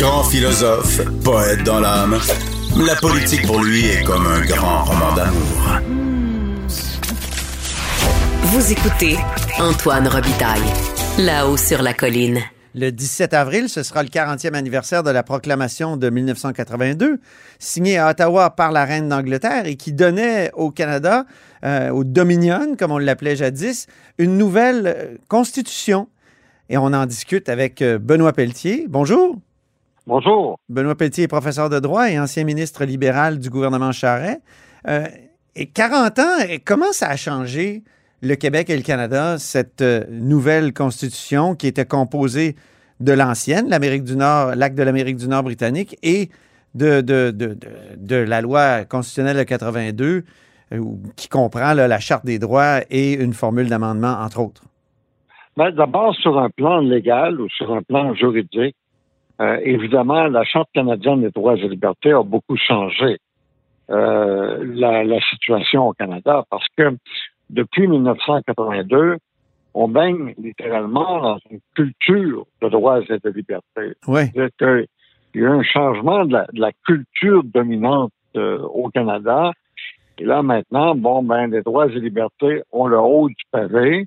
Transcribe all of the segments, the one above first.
Grand philosophe, poète dans l'âme, la politique pour lui est comme un grand roman d'amour. Vous écoutez Antoine Robitaille, là-haut sur la colline. Le 17 avril, ce sera le 40e anniversaire de la proclamation de 1982, signée à Ottawa par la reine d'Angleterre et qui donnait au Canada, euh, au Dominion, comme on l'appelait jadis, une nouvelle euh, constitution. Et on en discute avec euh, Benoît Pelletier. Bonjour. Bonjour. Benoît Pelletier est professeur de droit et ancien ministre libéral du gouvernement Charest. Euh, et 40 ans, et comment ça a changé le Québec et le Canada, cette euh, nouvelle constitution qui était composée de l'ancienne, l'Amérique du Nord, l'acte de l'Amérique du Nord britannique et de, de, de, de, de la loi constitutionnelle de 82 euh, qui comprend là, la Charte des droits et une formule d'amendement, entre autres? Ben, D'abord, sur un plan légal ou sur un plan juridique, euh, évidemment, la Charte canadienne des droits et libertés a beaucoup changé euh, la, la situation au Canada parce que depuis 1982, on baigne littéralement dans une culture de droits et de libertés. Oui. C'est-à-dire qu'il y a eu un changement de la, de la culture dominante euh, au Canada. Et là, maintenant, bon, ben, les droits et libertés ont le haut du pavé.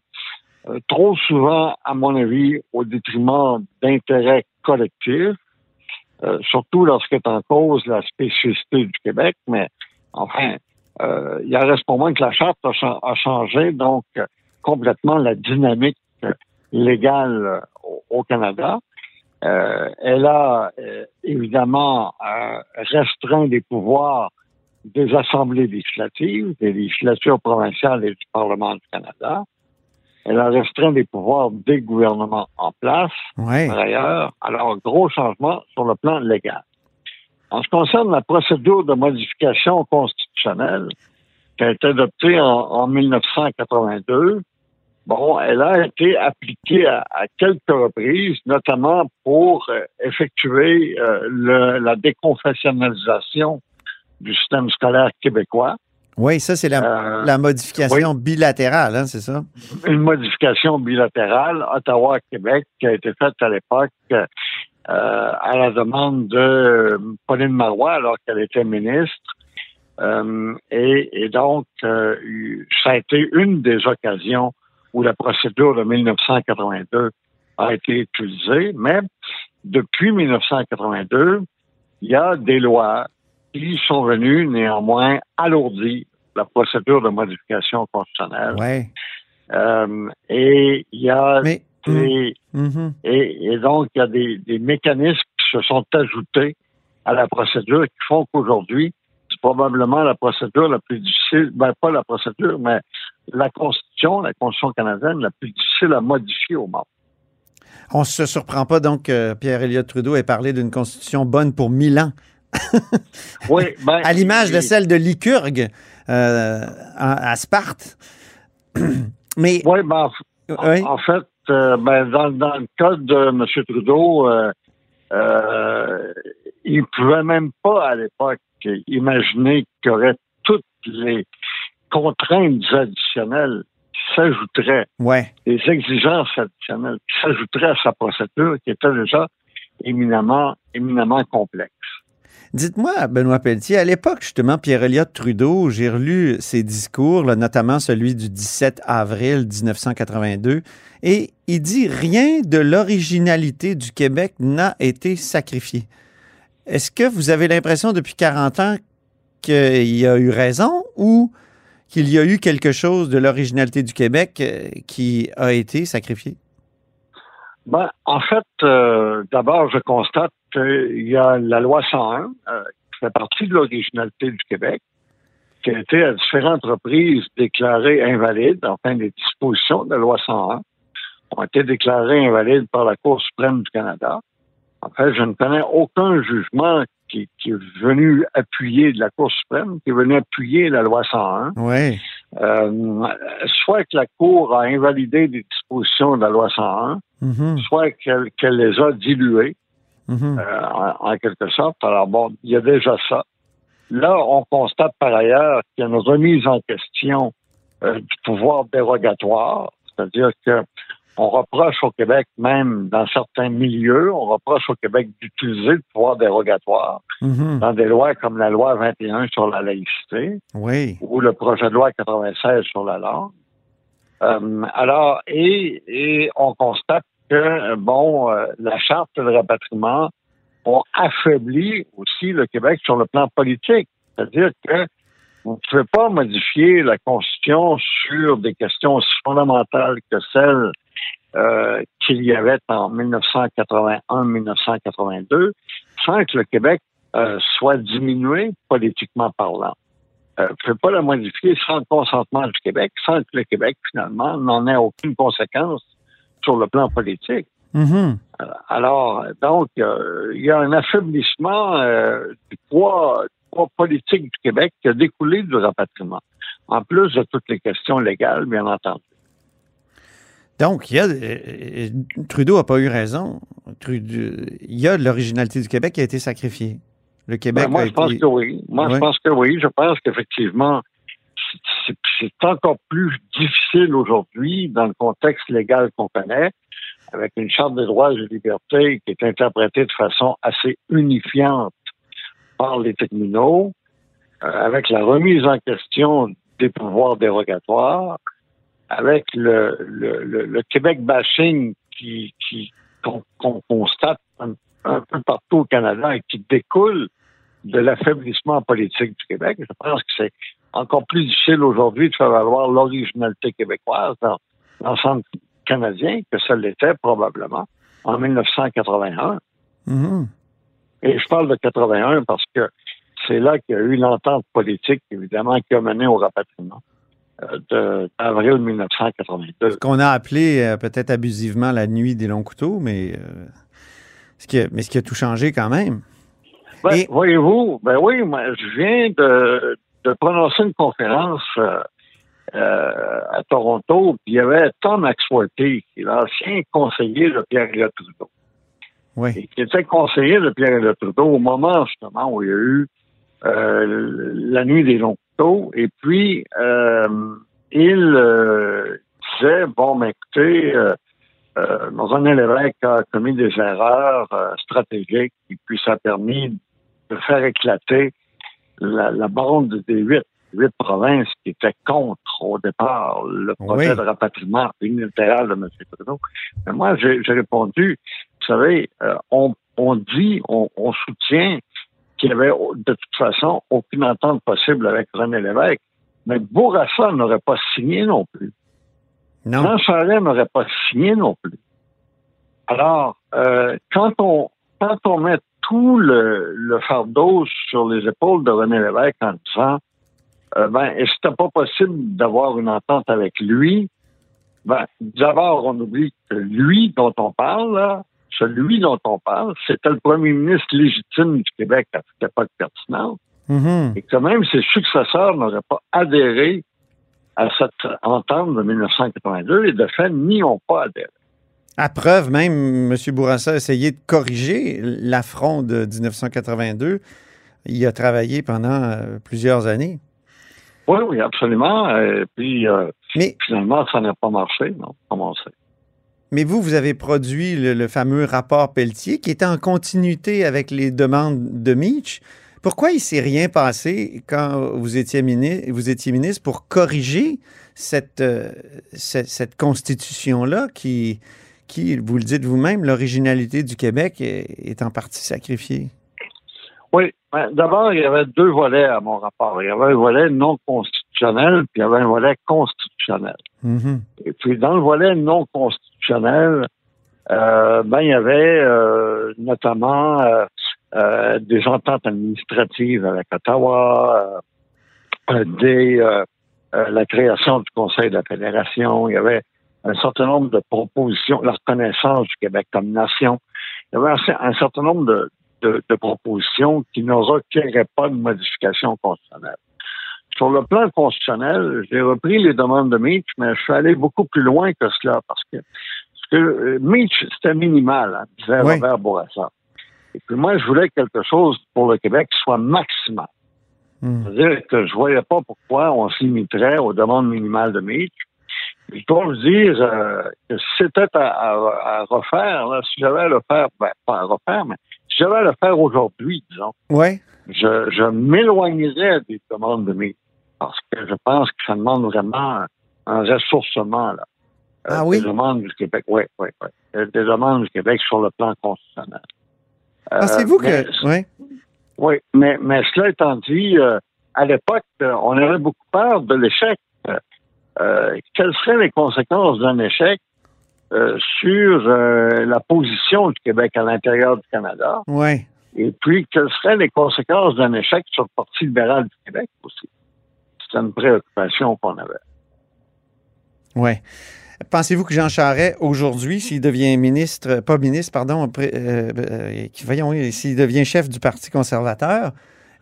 Euh, trop souvent, à mon avis, au détriment d'intérêts collectifs, euh, surtout lorsqu'est en cause la spécificité du Québec, mais enfin, euh, il en reste pour moi que la charte a, cha- a changé donc complètement la dynamique légale euh, au, au Canada. Euh, elle a évidemment restreint les pouvoirs des assemblées législatives, des législatures provinciales et du Parlement du Canada. Elle a restreint les pouvoirs des gouvernements en place, Oui. par ailleurs. Alors, gros changement sur le plan légal. En ce qui concerne la procédure de modification constitutionnelle qui a été adoptée en, en 1982, bon, elle a été appliquée à, à quelques reprises, notamment pour euh, effectuer euh, le- la déconfessionnalisation du système scolaire québécois. Oui, ça, c'est la, Euh, la modification bilatérale, hein, c'est ça? une modification bilatérale Ottawa-Québec qui a été faite à l'époque euh, à la demande de euh, Pauline Marois alors qu'elle était ministre. Euh, et, et donc, euh, ça a été une des occasions où la procédure de 1982 a été utilisée, mais depuis 1982, il y a des lois qui sont venues néanmoins alourdir la procédure de modification constitutionnelle. Oui. Euh, et il y a Mais. des, Mhm. et, et donc il y a des, des mécanismes qui se sont ajoutés à la procédure qui font qu'aujourd'hui, c'est probablement la procédure la plus difficile, ben pas la procédure, mais la Constitution, la Constitution canadienne, la plus difficile à modifier au monde. On ne se surprend pas donc que Pierre-Éliott Trudeau ait parlé d'une constitution bonne pour mille ans, Oui, ben, à l'image de celle de Lycurgue euh, à, à Sparte. Mais Oui, ben, en- oui, En fait, euh, ben, dans, dans le cas de M. Trudeau, euh, euh, il ne pouvait même pas à l'époque imaginer qu'il y aurait toutes les contraintes additionnelles qui s'ajouteraient, ouais. les exigences additionnelles qui s'ajouteraient à sa procédure qui était déjà éminemment, éminemment complexe. Dites-moi, Benoît Pelletier, à l'époque, justement, Pierre-Éliott Trudeau, j'ai relu ses discours, notamment celui du 17 avril 1982, et il dit rien de l'originalité du Québec n'a été sacrifié. Est-ce que vous avez l'impression depuis 40 ans qu'il a eu raison ou qu'il y a eu quelque chose de l'originalité du Québec euh, qui a été sacrifié? Ben, en fait, euh, d'abord, je constate qu'il y a la loi 101 euh, qui fait partie de l'originalité du Québec, qui a été à différentes reprises déclarée invalide, enfin les dispositions de la loi 101 ont été déclarées invalides par la Cour suprême du Canada. En fait, je ne connais aucun jugement qui, qui, est venu appuyer de la Cour suprême, qui est venu appuyer la loi 101. Oui. Euh, soit que la Cour a invalidé des dispositions de la loi 101, Mhm. soit qu'elle les a diluées, Mhm. euh, en, en quelque sorte. Alors bon, il y a déjà ça. Là, on constate par ailleurs qu'il y a une remise en question euh, du pouvoir dérogatoire, c'est-à-dire que on reproche au Québec, même dans certains milieux, on reproche au Québec d'utiliser le pouvoir dérogatoire Mhm. dans des lois comme la loi 21 sur la laïcité Oui. ou le projet de loi 96 sur la langue. Euh, alors, et, et on constate que, bon, euh, la charte de rapatriement ont affaibli aussi le Québec sur le plan politique. C'est-à-dire que vous ne pouvez pas modifier la Constitution sur des questions aussi fondamentales que celles euh, qu'il y avait en 1981-1982 sans que le Québec euh, soit diminué politiquement parlant. Euh, ne pouvez pas la modifier sans le consentement du Québec, sans que le Québec, finalement, n'en ait aucune conséquence sur le plan politique. Mhm. Euh, Alors, donc, euh, il y a un affaiblissement euh, du poids politique du Québec qui a découlé du rapatriement, en plus de toutes les questions légales, bien entendu. Donc, il y a, euh, Trudeau n'a pas eu raison. Trudeau- il y a de l'originalité du Québec qui a été sacrifiée. Le Québec Ben, moi, a je pense été- que oui. Moi, je pense que oui. Je pense qu'effectivement, c'est- encore plus difficile aujourd'hui dans le contexte légal qu'on connaît, avec une charte des droits et libertés qui est interprétée de façon assez unifiante par les tribunaux, euh, avec la remise en question des pouvoirs dérogatoires, avec le, Québec bashing qui qu'on constate un, peu partout au Canada et qui découle de l'affaiblissement politique du Québec. Je pense que c'est encore plus difficile aujourd'hui de faire valoir l'originalité québécoise dans l'ensemble canadien que ça l'était probablement en 1981. Mhm. Et je parle de 81 parce que c'est là qu'il y a eu l'entente politique, évidemment, qui a mené au rapatriement euh, d'avril 1982. Ce qu'on a appelé euh, peut-être abusivement la nuit des longs couteaux, mais, euh, ce qui a, mais ce qui a tout changé quand même. Ben, Et- Voyez-vous, ben oui, moi, je viens de, de prononcer une conférence euh, à Toronto, puis il y avait Tom Axworthy, qui est l'ancien conseiller de Pierre-Éliott Trudeau, Oui. et qui était conseiller de Pierre-Éliott Trudeau au moment justement où il y a eu euh, la nuit des longs couteaux, et puis euh, il euh, disait, bon, ben écoutez, euh, euh, Lévesque a commis des erreurs euh, stratégiques et puis ça a permis de faire éclater la, la bande des huit, huit provinces qui étaient contre au départ le projet Oui. de rapatriement unilatéral de M. Trudeau. Mais moi, j'ai répondu, vous savez, euh, on, on dit, on, on soutient qu'il y avait de toute façon aucune entente possible avec René Lévesque, mais Bourassa n'aurait pas signé non plus. Non. Jean Charest n'aurait pas signé non plus. Alors, euh, quand on quand on met tout le, le fardeau sur les épaules de René Lévesque en disant ben, et c'était pas possible d'avoir une entente avec lui, ben, d'abord, on oublie que lui dont on parle, là, celui dont on parle, c'était le premier ministre légitime du Québec à cette époque pertinente Mhm. et que même ses successeurs n'auraient pas adhéré à cette entente de 1982 et de fait n'y ont pas adhéré. À preuve, même, M. Bourassa a essayé de corriger l'affront de 1982. Il a travaillé pendant euh, plusieurs années. Oui, oui, absolument. Et puis, euh, Mais, finalement, ça n'a pas marché, non, mais vous, vous avez produit le, le fameux rapport Pelletier qui était en continuité avec les demandes de Mitch. Pourquoi il s'est rien passé quand vous étiez, ministre, vous étiez ministre pour corriger cette, euh, cette, cette constitution-là qui, qui, vous le dites vous-même, l'originalité du Québec est, est en partie sacrifiée? Oui. Ben, D'abord, il y avait deux volets à mon rapport. Il y avait un volet non constitutionnel, puis il y avait un volet constitutionnel. Mhm. Et puis, dans le volet non constitutionnel, euh, ben, il y avait euh, notamment euh, des ententes administratives avec Ottawa, des, la création du Conseil de la Fédération. Il y avait un certain nombre de propositions, la reconnaissance du Québec comme nation. Il y avait un, un certain nombre de, de, de propositions qui ne requéraient pas de modification constitutionnelle. Sur le plan constitutionnel, j'ai repris les demandes de Mitch, mais je suis allé beaucoup plus loin que cela parce que, parce que euh, Mitch, c'était minimal, hein, disait Oui. Robert Bourassa. Et puis moi, je voulais quelque chose pour le Québec qui soit maximal. Mhm. C'est-à-dire que je voyais pas pourquoi on se limiterait aux demandes minimales de Mitch. Je dois vous dire euh, que si c'était à, à- à refaire, là, si j'avais à le faire, ben, pas à refaire, mais si j'avais à le faire aujourd'hui, disons, Ouais. je, je m'éloignerais des demandes de Mitch. Parce que je pense que ça demande vraiment un, un ressourcement, là. Euh, Ah oui? Des demandes du Québec, oui, oui, oui. Euh, Des demandes du Québec sur le plan constitutionnel. Euh, Pensez-vous que. Ouais. oui, mais, mais cela étant dit, euh, à l'époque, on avait beaucoup peur de l'échec. Quelles seraient les conséquences d'un échec? Euh, sur euh, la position du Québec à l'intérieur du Canada? Ouais. Et puis, quelles seraient les conséquences d'un échec sur le Parti libéral du Québec aussi? C'était une préoccupation qu'on avait. Ouais. Pensez-vous que Jean Charest, aujourd'hui, s'il devient ministre, pas ministre, pardon, euh, euh, voyons, oui, s'il devient chef du Parti conservateur,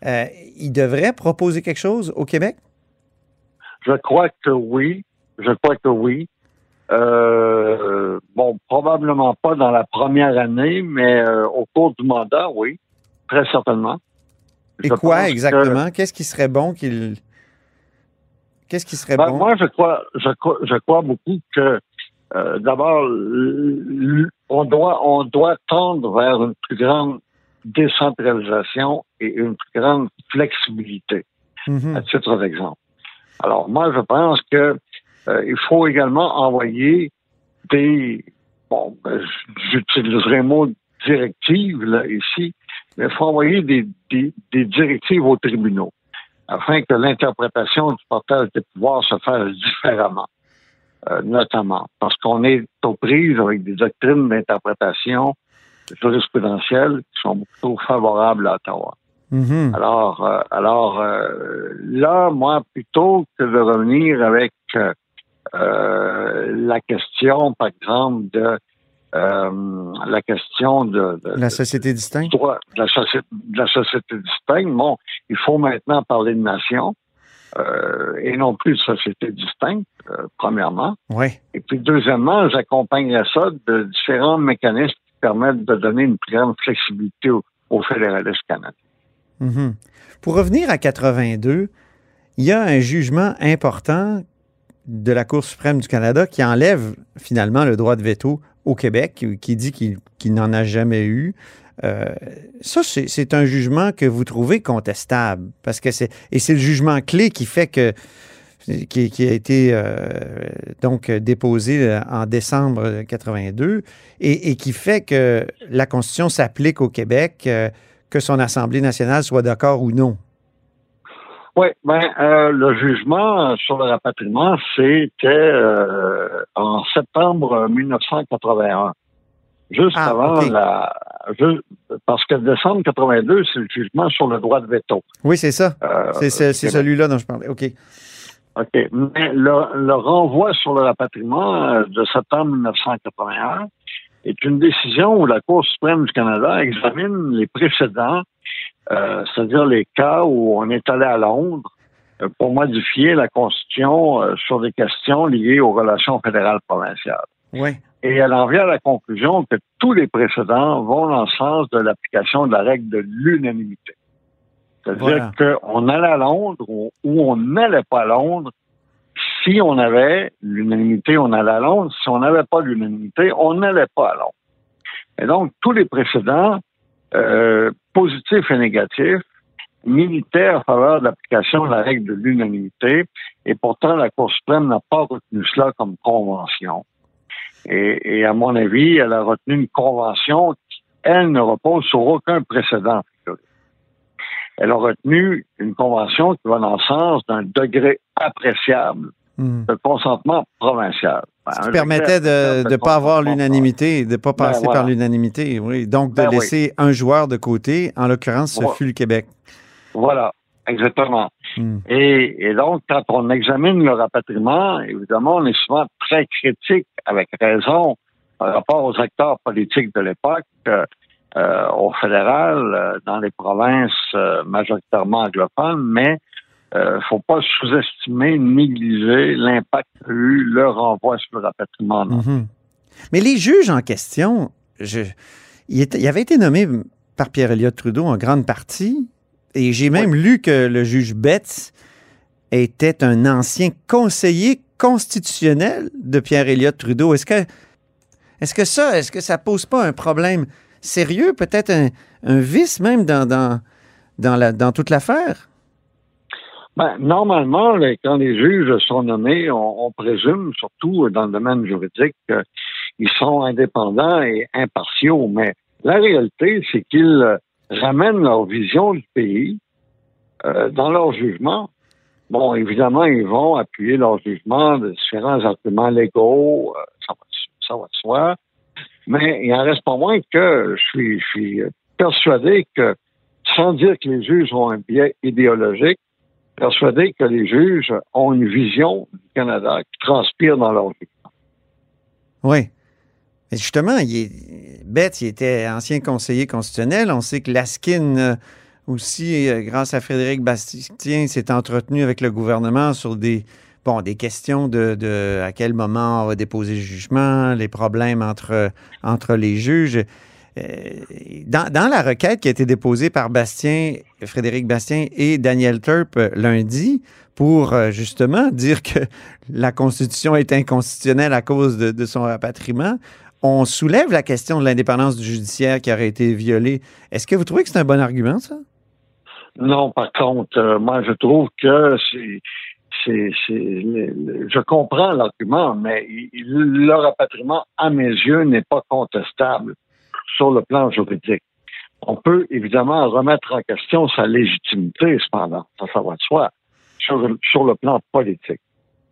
euh, il devrait proposer quelque chose au Québec? Je crois que oui. Je crois que oui. Euh, bon, probablement pas dans la première année, mais euh, au cours du mandat, oui, très certainement. Et Je quoi exactement? Qu'est-ce qui serait bon qu'il. Qu'est-ce qui serait Ben, bon? Moi, je crois, je crois, je crois beaucoup que euh, d'abord, on doit, on doit tendre vers une plus grande décentralisation et une plus grande flexibilité. Mhm. à titre d'exemple. Alors, moi, je pense que euh, il faut également envoyer des bon, ben, j'utiliserai le mot directive là, ici, mais il faut envoyer des, des, des directives aux tribunaux afin que l'interprétation du partage des pouvoirs se fasse différemment, euh, notamment parce qu'on est aux prises avec des doctrines d'interprétation jurisprudentielles qui sont plutôt favorables à Ottawa. Mhm. Alors, euh, alors euh, là, moi, plutôt que de revenir avec la question, par exemple, de euh, la question de, de- La société distincte? de la société, de la société distincte, bon, il faut maintenant parler de nation euh, et non plus de société distincte, euh, premièrement. Oui. Et puis, deuxièmement, j'accompagnerais ça de différents mécanismes qui permettent de donner une plus grande flexibilité aux, aux fédéralistes canadiens. Mhm. Pour revenir à 82, il y a un jugement important de la Cour suprême du Canada qui enlève finalement le droit de veto au Québec, qui, qui dit qu'il n'en a jamais eu. Euh, ça, c'est un jugement que vous trouvez contestable, parce que c'est et c'est le jugement clé qui fait que qui, a été euh, donc déposé euh, en décembre 82 et, et qui fait que la Constitution s'applique au Québec, euh, que son Assemblée nationale soit d'accord ou non. Oui, ben euh, le jugement sur le rapatriement, c'était euh, en septembre 1981. Juste Ah, avant la ju- parce que décembre 82, c'est le jugement sur le droit de veto. Oui, c'est ça. Euh, C'est celui-là dont je parlais. OK. OK. Mais le, le renvoi sur le rapatriement euh, de septembre 1981 est une décision où la Cour suprême du Canada examine les précédents, euh, c'est-à-dire les cas où on est allé à Londres euh, pour modifier la Constitution euh, sur des questions liées aux relations fédérales provinciales. Oui. Et elle en vient à la conclusion que tous les précédents vont dans le sens de l'application de la règle de l'unanimité. C'est-à-dire qu'on allait à Londres ou, ou on n'allait pas à Londres. Si on avait l'unanimité, on allait à Londres. Si on n'avait pas l'unanimité, on n'allait pas à Londres. Et donc, tous les précédents, euh, positifs et négatifs, militait en faveur de l'application de la règle de l'unanimité, et pourtant la Cour suprême n'a pas retenu cela comme convention. Et, et, à mon avis, elle a retenu une convention qui, elle, ne repose sur aucun précédent. Elle a retenu une convention qui va dans le sens d'un degré appréciable Hmm. de consentement provincial. Ben, Ce qui permettait de ne pas avoir l'unanimité, de ne pas Ben, passer voilà. par l'unanimité, oui. Donc, de Ben oui. laisser un joueur de côté, en l'occurrence, ce Voilà. fut le Québec. Voilà, exactement. Hmm. Et, et donc, quand on examine le rapatriement, évidemment, on est souvent très critique, avec raison, par rapport aux acteurs politiques de l'époque, euh, euh, au fédéral, euh, dans les provinces euh, majoritairement anglophones, mais euh, faut pas sous-estimer, négliger l'impact qu'a eu le renvoi sur le rapatriement. non. Mhm. Mais les juges en question, je, il, était- il avait été nommé par Pierre-Éliott Trudeau en grande partie, et j'ai même lu que le juge Betts était un ancien conseiller constitutionnel de Pierre-Éliott Trudeau. Est-ce que, est-ce que ça, est-ce que ça pose pas un problème sérieux, peut-être un, un vice même dans, dans, dans, la, dans toute l'affaire? Ben, normalement, quand les juges sont nommés, on, on présume, surtout dans le domaine juridique, qu'ils sont indépendants et impartiaux. Mais la réalité, c'est qu'ils euh, ramènent leur vision du pays euh, dans leur jugement. Bon, évidemment, ils vont appuyer leur jugement de différents arguments légaux, euh, ça, va, ça va de soi. Mais il en reste pas moins que je suis, je suis persuadé que, sans dire que les juges ont un biais idéologique, persuadé que les juges ont une vision du Canada qui transpire dans leur vie. Oui. Justement, il est, Betts, il était ancien conseiller constitutionnel. On sait que Laskin euh, aussi, euh, grâce à Frédéric Bastien, s'est entretenu avec le gouvernement sur des, des questions de, à quel moment on va déposer le jugement, les problèmes entre, entre les juges. Euh, dans, la requête qui a été déposée par Bastien, Frédéric Bastien et Daniel Turp euh, lundi, pour euh, justement dire que la Constitution est inconstitutionnelle à cause de, son rapatriement, on soulève la question de l'indépendance du judiciaire qui aurait été violée. Est-ce que vous trouvez que c'est un bon argument, ça? Non, par contre, moi, je trouve que c'est. je comprends l'argument, mais le rapatriement, à mes yeux, n'est pas contestable sur le plan juridique. On peut évidemment remettre en question sa légitimité, cependant, ça, ça va de soi, sur, sur le plan politique.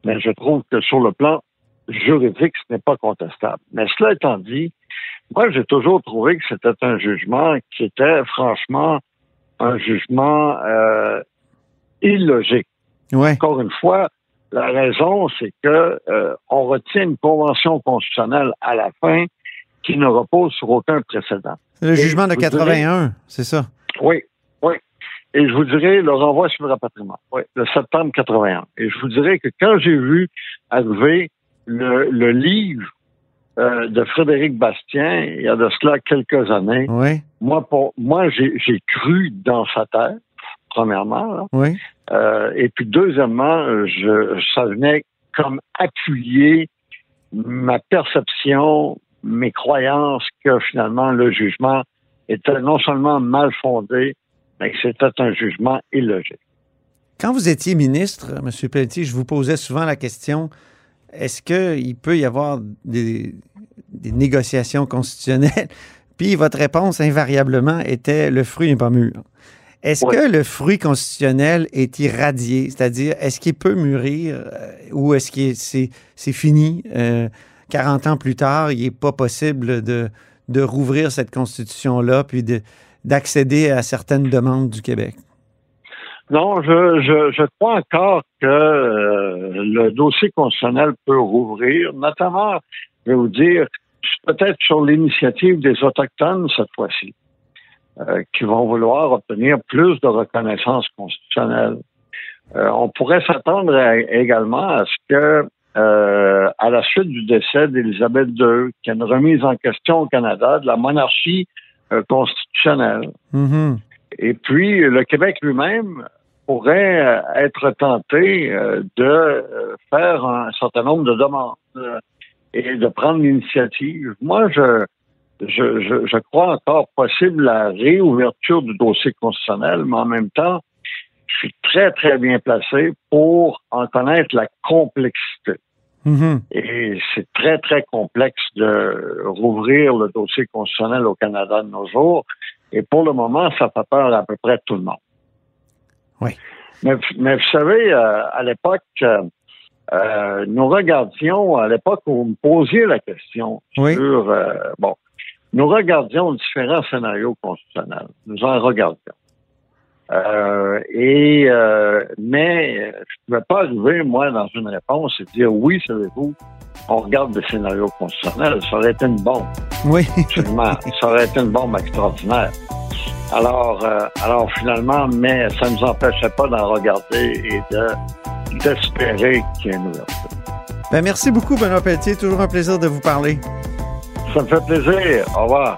Mais je trouve que sur le plan juridique, ce n'est pas contestable. Mais cela étant dit, moi, j'ai toujours trouvé que c'était un jugement qui était franchement un jugement euh, illogique. Encore une fois, la raison, c'est que euh, on retient une convention constitutionnelle à la fin qui ne repose sur aucun précédent. Le Et jugement de vous direz- 81, c'est ça? Oui, oui. Et je vous dirais le renvoi sur le rapatriement, oui, le septembre 81. Et je vous dirais que quand j'ai vu arriver le, le livre euh, de Frédéric Bastien, il y a de cela quelques années, Oui, moi, pour moi, j'ai j'ai cru dans sa tête, premièrement. là. oui. Euh, et puis deuxièmement, je, ça venait comme appuyer ma perception, mes croyances que finalement le jugement était non seulement mal fondé, mais que c'était un jugement illogique. Quand vous étiez ministre, M. Pelletier, je vous posais souvent la question est-ce qu'il peut y avoir des, des négociations constitutionnelles? Puis votre réponse, invariablement, était le fruit n'est pas mûr. Est-ce Oui. que le fruit constitutionnel est irradié? C'est-à-dire, est-ce qu'il peut mûrir euh, ou est-ce que c'est c'est fini euh, 40 ans plus tard, il n'est pas possible de, rouvrir cette constitution-là puis de- d'accéder à certaines demandes du Québec Non, je, je, crois encore que euh, le dossier constitutionnel peut rouvrir, notamment, je vais vous dire, peut-être sur l'initiative des Autochtones cette fois-ci, euh, qui vont vouloir obtenir plus de reconnaissance constitutionnelle. Euh, on pourrait s'attendre également à ce que, euh, à la suite du décès d'Élisabeth II, qu'il y ait une remise en question au Canada de la monarchie euh, constitutionnelle. Mhm. Et puis, le Québec lui-même pourrait euh, être tenté euh, de faire un certain nombre de demandes et de prendre l'initiative. Moi, je je, je, je crois encore possible la réouverture du dossier constitutionnel, mais en même temps, je suis très, très bien placé pour en connaître la complexité. Mhm. Et c'est très, très complexe de rouvrir le dossier constitutionnel au Canada de nos jours. Et pour le moment, ça fait peur à peu près tout le monde. Oui. Mais, mais vous savez, euh, à l'époque, euh, euh, nous regardions, à l'époque où vous me posiez la question Oui. sur, euh, bon, nous regardions différents scénarios constitutionnels. Nous en regardions. Euh, et euh, mais je ne pouvais pas arriver, moi, dans une réponse et dire oui, savez-vous, on regarde des scénarios constitutionnels. Ça aurait été une bombe, Oui. absolument. ça aurait été une bombe extraordinaire. Alors, euh, alors finalement, mais ça ne nous empêchait pas d'en regarder et de d'espérer qu'il y ait une ouverture. Ben, merci beaucoup, Benoît Pelletier. Toujours un plaisir de vous parler. Ça me fait plaisir. Au revoir.